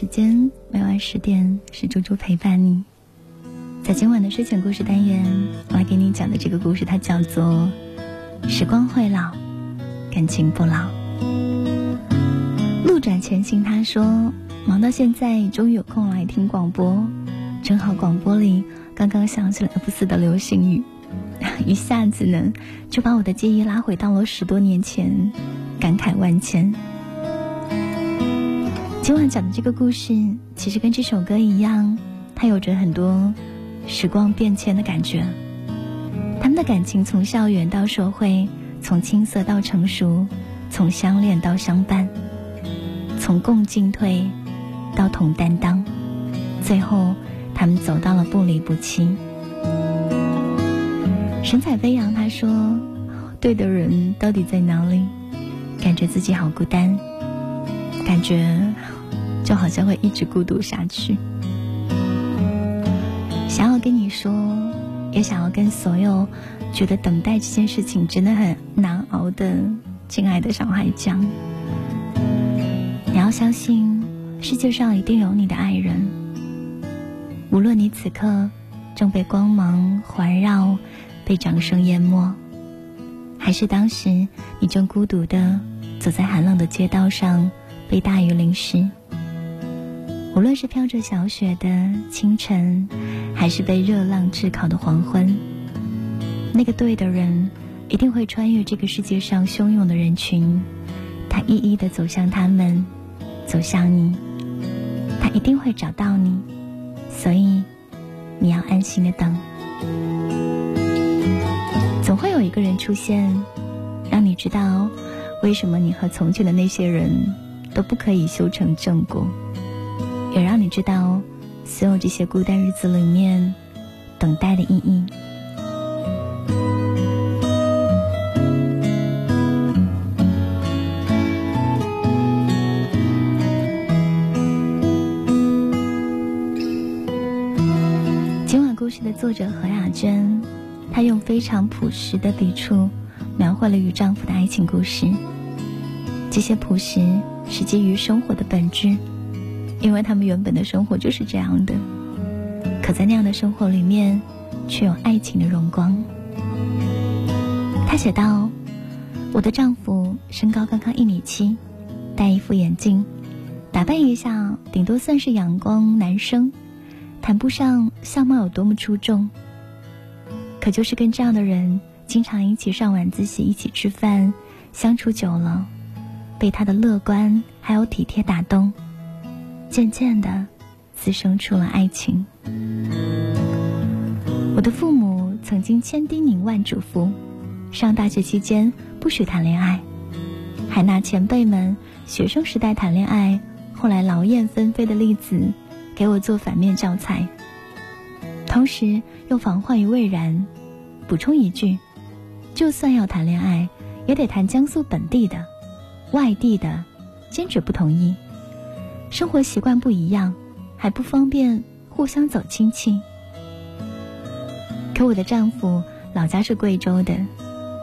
时间，每晚十点是猪猪陪伴你。在今晚的睡前故事单元，我来给你讲的这个故事，它叫做《时光会老，感情不老》。路转前行，他说：“忙到现在，终于有空来听广播，正好广播里刚刚响起了 F 四的流星雨，一下子呢就把我的记忆拉回到了十多年前，感慨万千。”今晚讲的这个故事，其实跟这首歌一样，它有着很多时光变迁的感觉。他们的感情从校园到社会，从青涩到成熟，从相恋到相伴，从共进退到同担当，最后他们走到了不离不弃。神采飞扬，他说：“对的人到底在哪里？感觉自己好孤单，感觉。”就好像会一直孤独下去。想要跟你说，也想要跟所有觉得等待这件事情真的很难熬的亲爱的小孩讲：你要相信，世界上一定有你的爱人。无论你此刻正被光芒环绕，被掌声淹没，还是当时你正孤独的走在寒冷的街道上，被大雨淋湿。无论是飘着小雪的清晨，还是被热浪炙烤的黄昏，那个对的人一定会穿越这个世界上汹涌的人群，他一一的走向他们，走向你，他一定会找到你，所以你要安心的等。总会有一个人出现，让你知道为什么你和从前的那些人都不可以修成正果。也让你知道，所有这些孤单日子里面，等待的意义。今晚故事的作者何雅娟，她用非常朴实的笔触，描绘了与丈夫的爱情故事。这些朴实是基于生活的本质。因为他们原本的生活就是这样的，可在那样的生活里面，却有爱情的荣光。他写道：“我的丈夫身高刚刚一米七，戴一副眼镜，打扮一下顶多算是阳光男生，谈不上相貌有多么出众。可就是跟这样的人经常一起上晚自习，一起吃饭，相处久了，被他的乐观还有体贴打动。”渐渐的，滋生出了爱情。我的父母曾经千叮咛万嘱咐，上大学期间不许谈恋爱，还拿前辈们学生时代谈恋爱，后来劳燕分飞的例子给我做反面教材。同时又防患于未然，补充一句：就算要谈恋爱，也得谈江苏本地的，外地的，坚决不同意。生活习惯不一样，还不方便互相走亲戚。可我的丈夫老家是贵州的，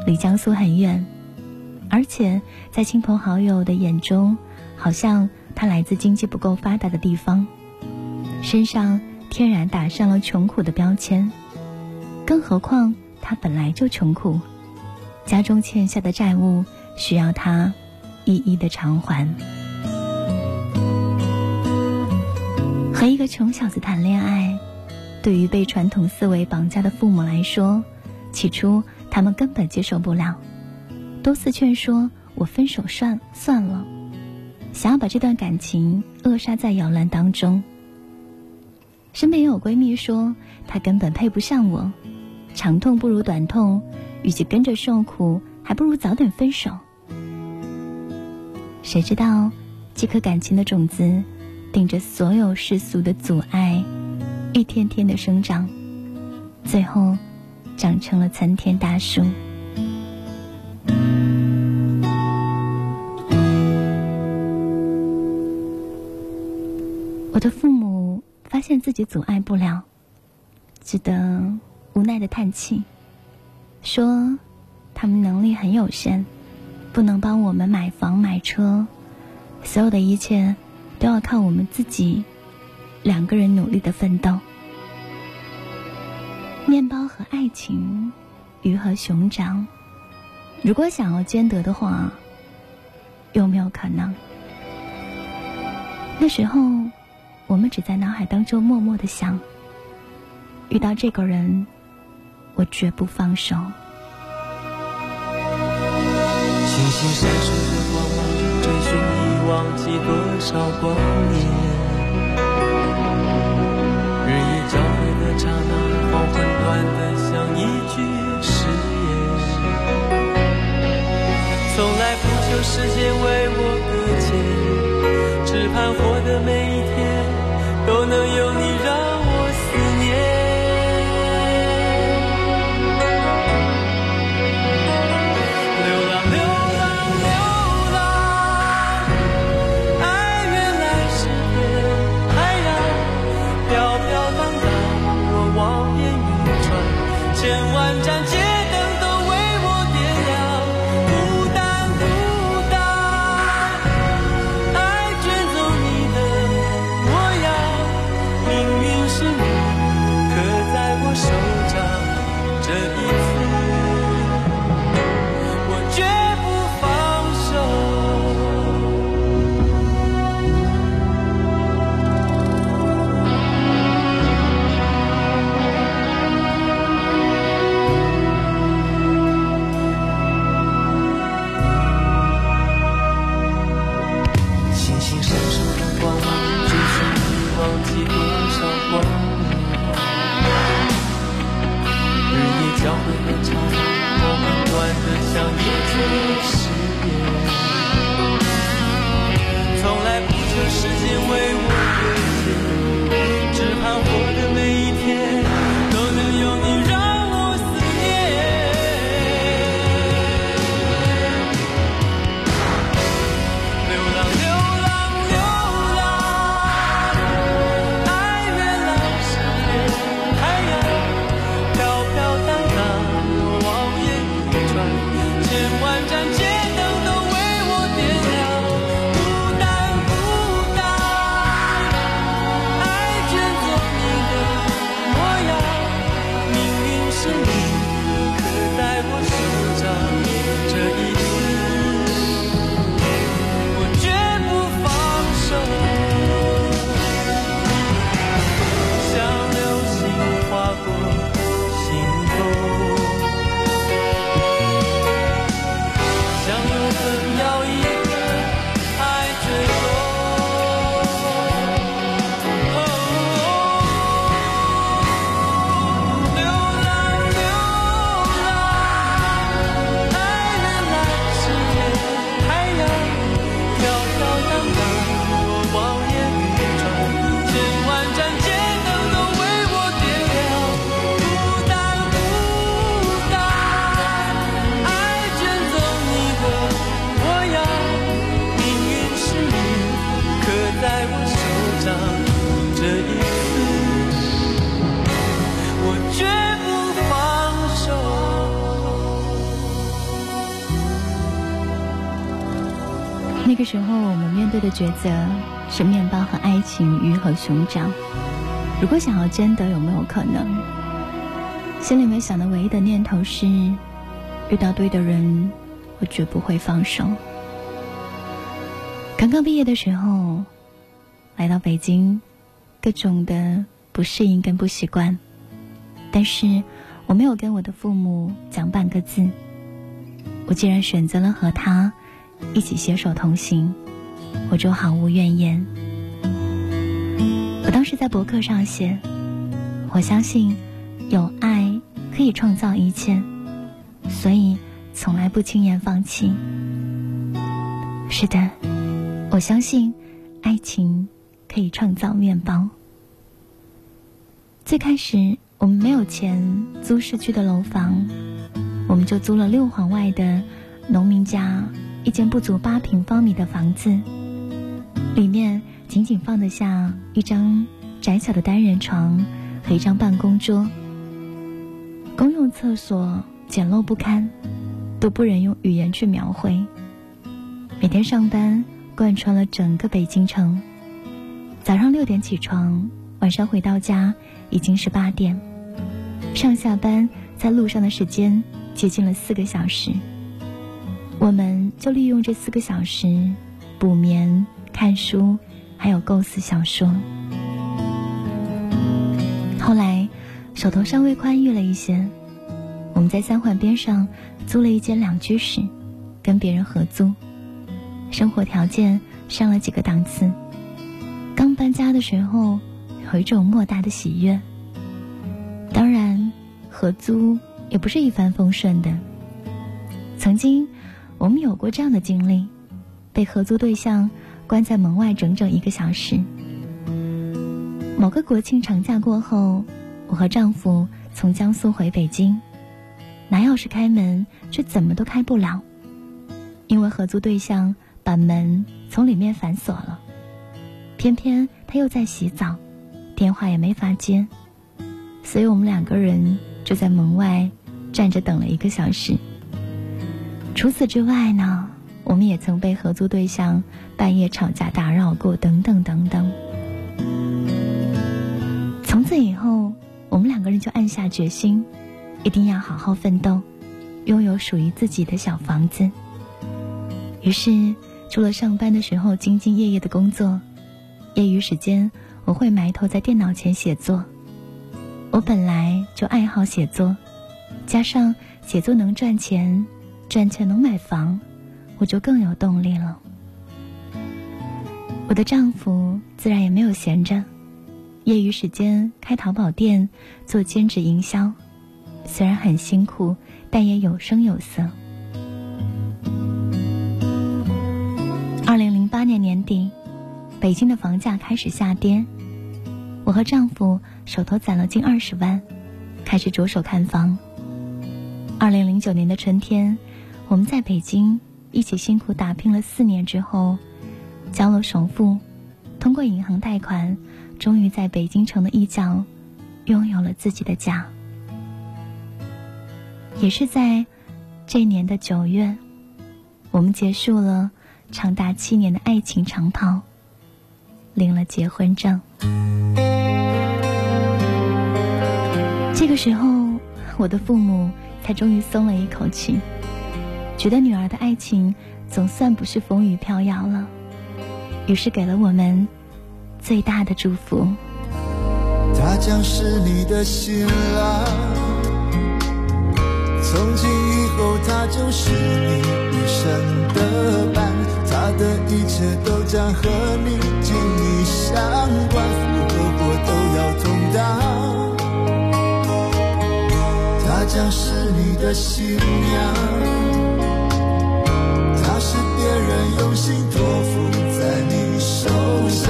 离江苏很远，而且在亲朋好友的眼中，好像他来自经济不够发达的地方，身上天然打上了穷苦的标签。更何况他本来就穷苦，家中欠下的债务需要他一一的偿还。和一个穷小子谈恋爱，对于被传统思维绑架的父母来说，起初他们根本接受不了，多次劝说我分手算算了，想要把这段感情扼杀在摇篮当中。身边也有闺蜜说，他根本配不上我，长痛不如短痛，与其跟着受苦，还不如早点分手。谁知道，这颗感情的种子。顶着所有世俗的阻碍，一天天的生长，最后长成了参天大树。我的父母发现自己阻碍不了，只得无奈的叹气，说他们能力很有限，不能帮我们买房买车，所有的一切。都要靠我们自己两个人努力的奋斗。面包和爱情，鱼和熊掌，如果想要兼得的话，有没有可能？那时候，我们只在脑海当中默默的想：遇到这个人，我绝不放手。记多少光年。日夜交汇的刹那，黄昏短得像一句誓言。从来不求时间为我我那个时候，我们面对的抉择是面包和爱情，鱼和熊掌。如果想要兼得，有没有可能？心里面想的唯一的念头是，遇到对的人，我绝不会放手。刚刚毕业的时候，来到北京，各种的不适应跟不习惯，但是我没有跟我的父母讲半个字。我既然选择了和他。一起携手同行，我就毫无怨言。我当时在博客上写：“我相信有爱可以创造一切，所以从来不轻言放弃。”是的，我相信爱情可以创造面包。最开始我们没有钱租市区的楼房，我们就租了六环外的农民家。一间不足八平方米的房子，里面仅仅放得下一张窄小的单人床和一张办公桌。公用厕所简陋不堪，都不忍用语言去描绘。每天上班贯穿了整个北京城，早上六点起床，晚上回到家已经是八点。上下班在路上的时间接近了四个小时，我们就利用这四个小时补眠、看书，还有构思小说。后来手头稍微宽裕了一些，我们在三环边上租了一间两居室，跟别人合租，生活条件上了几个档次。刚搬家的时候，有一种莫大的喜悦。当然，合租也不是一帆风顺的。曾经，我们有过这样的经历：被合租对象关在门外整整一个小时。某个国庆长假过后，我和丈夫从江苏回北京，拿钥匙开门，却怎么都开不了，因为合租对象把门从里面反锁了。偏偏他又在洗澡，电话也没法接，所以我们两个人就在门外站着等了一个小时。除此之外呢，我们也曾被合租对象半夜吵架打扰过，等等等等。从此以后，我们两个人就暗下决心，一定要好好奋斗，拥有属于自己的小房子。于是，除了上班的时候兢兢业业的工作。业余时间，我会埋头在电脑前写作。我本来就爱好写作，加上写作能赚钱，赚钱能买房，我就更有动力了。我的丈夫自然也没有闲着，业余时间开淘宝店，做兼职营销，虽然很辛苦，但也有声有色。二零零八年年底。北京的房价开始下跌，我和丈夫手头攒了近二十万，开始着手看房。二零零九年的春天，我们在北京一起辛苦打拼了四年之后，交了首付，通过银行贷款，终于在北京城的一角拥有了自己的家。也是在这年的九月，我们结束了长达七年的爱情长跑。领了结婚证，这个时候，我的父母才终于松了一口气，觉得女儿的爱情总算不是风雨飘摇了，于是给了我们最大的祝福。他将是你的新郎，从今以后他就是你一生的伴，他的一切都将和你紧密。相关，福和祸都要同当。她将是你的新娘，她是别人用心托付在你手上，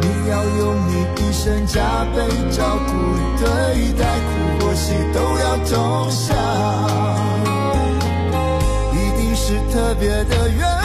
你要用你一生加倍照顾对待，苦或喜都要同享，一定是特别的缘。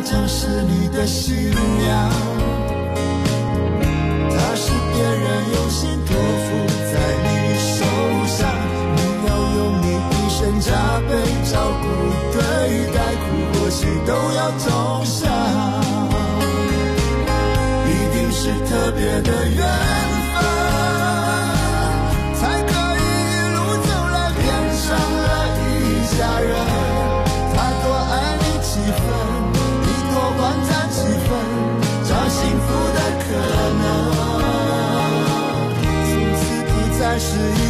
他就是你的新娘。她是别人用心托付在你手上，你要用你一生加倍照顾对待，苦或喜都要同享，一定是特别的缘。是一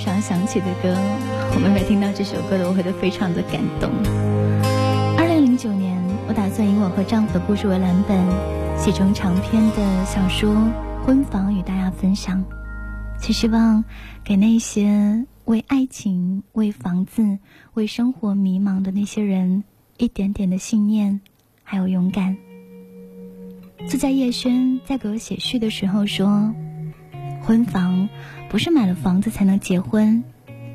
上响起的歌，我每每听到这首歌的，我会都非常的感动。二零零九年，我打算以我和丈夫的故事为蓝本，写成长篇的小说《婚房》与大家分享。只希望给那些为爱情、为房子、为生活迷茫的那些人一点点的信念，还有勇敢。就在叶轩在给我写序的时候说：“婚房。”不是买了房子才能结婚，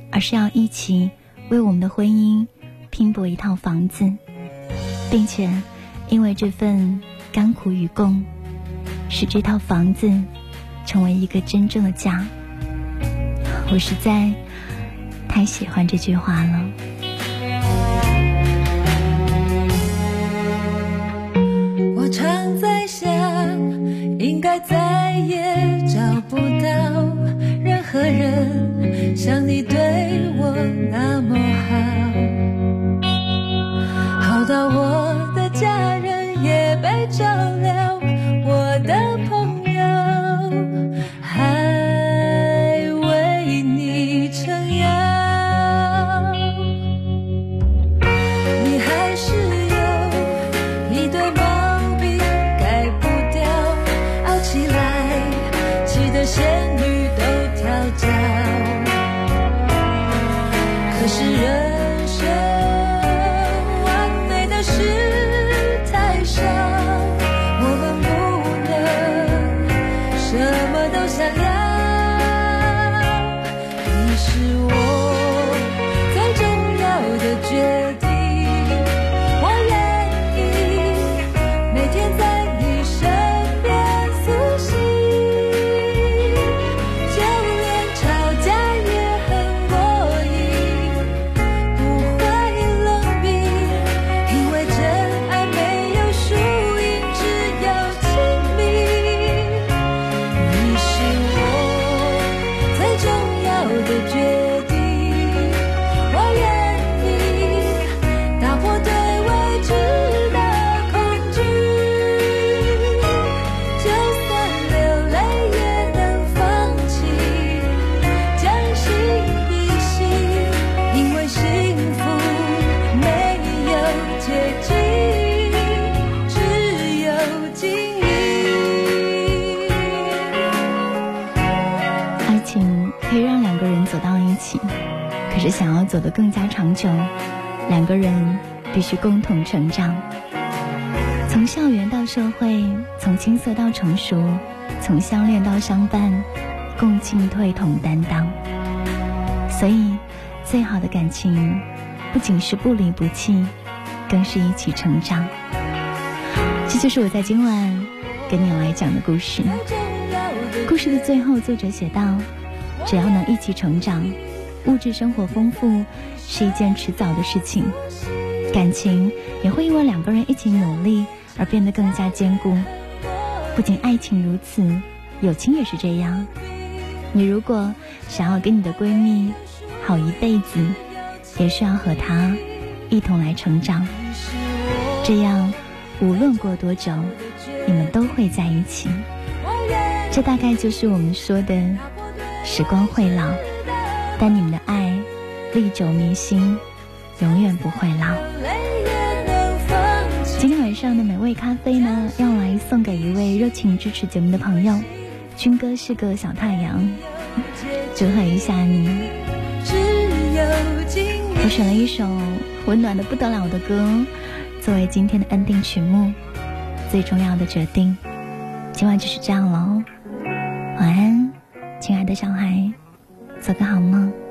而是要一起为我们的婚姻拼搏一套房子，并且因为这份甘苦与共，使这套房子成为一个真正的家。我实在太喜欢这句话了。我常在想，应该再也。何人像你么都走得更加长久，两个人必须共同成长。从校园到社会，从青涩到成熟，从相恋到相伴，共进退，同担当。所以，最好的感情，不仅是不离不弃，更是一起成长。这就是我在今晚跟你来讲的故事。故事的最后，作者写道：“只要能一起成长。”物质生活丰富是一件迟早的事情，感情也会因为两个人一起努力而变得更加坚固。不仅爱情如此，友情也是这样。你如果想要跟你的闺蜜好一辈子，也需要和她一同来成长。这样，无论过多久，你们都会在一起。这大概就是我们说的时光会老，但你们的爱历久弥新，永远不会老。今天晚上的美味咖啡呢，要来送给一位热情支持节目的朋友。军哥是个小太阳，祝贺一下你。我选了一首温暖的不得了的歌，作为今天的安定曲目。最重要的决定，今晚就是这样喽。晚安，亲爱的小孩，做个好梦。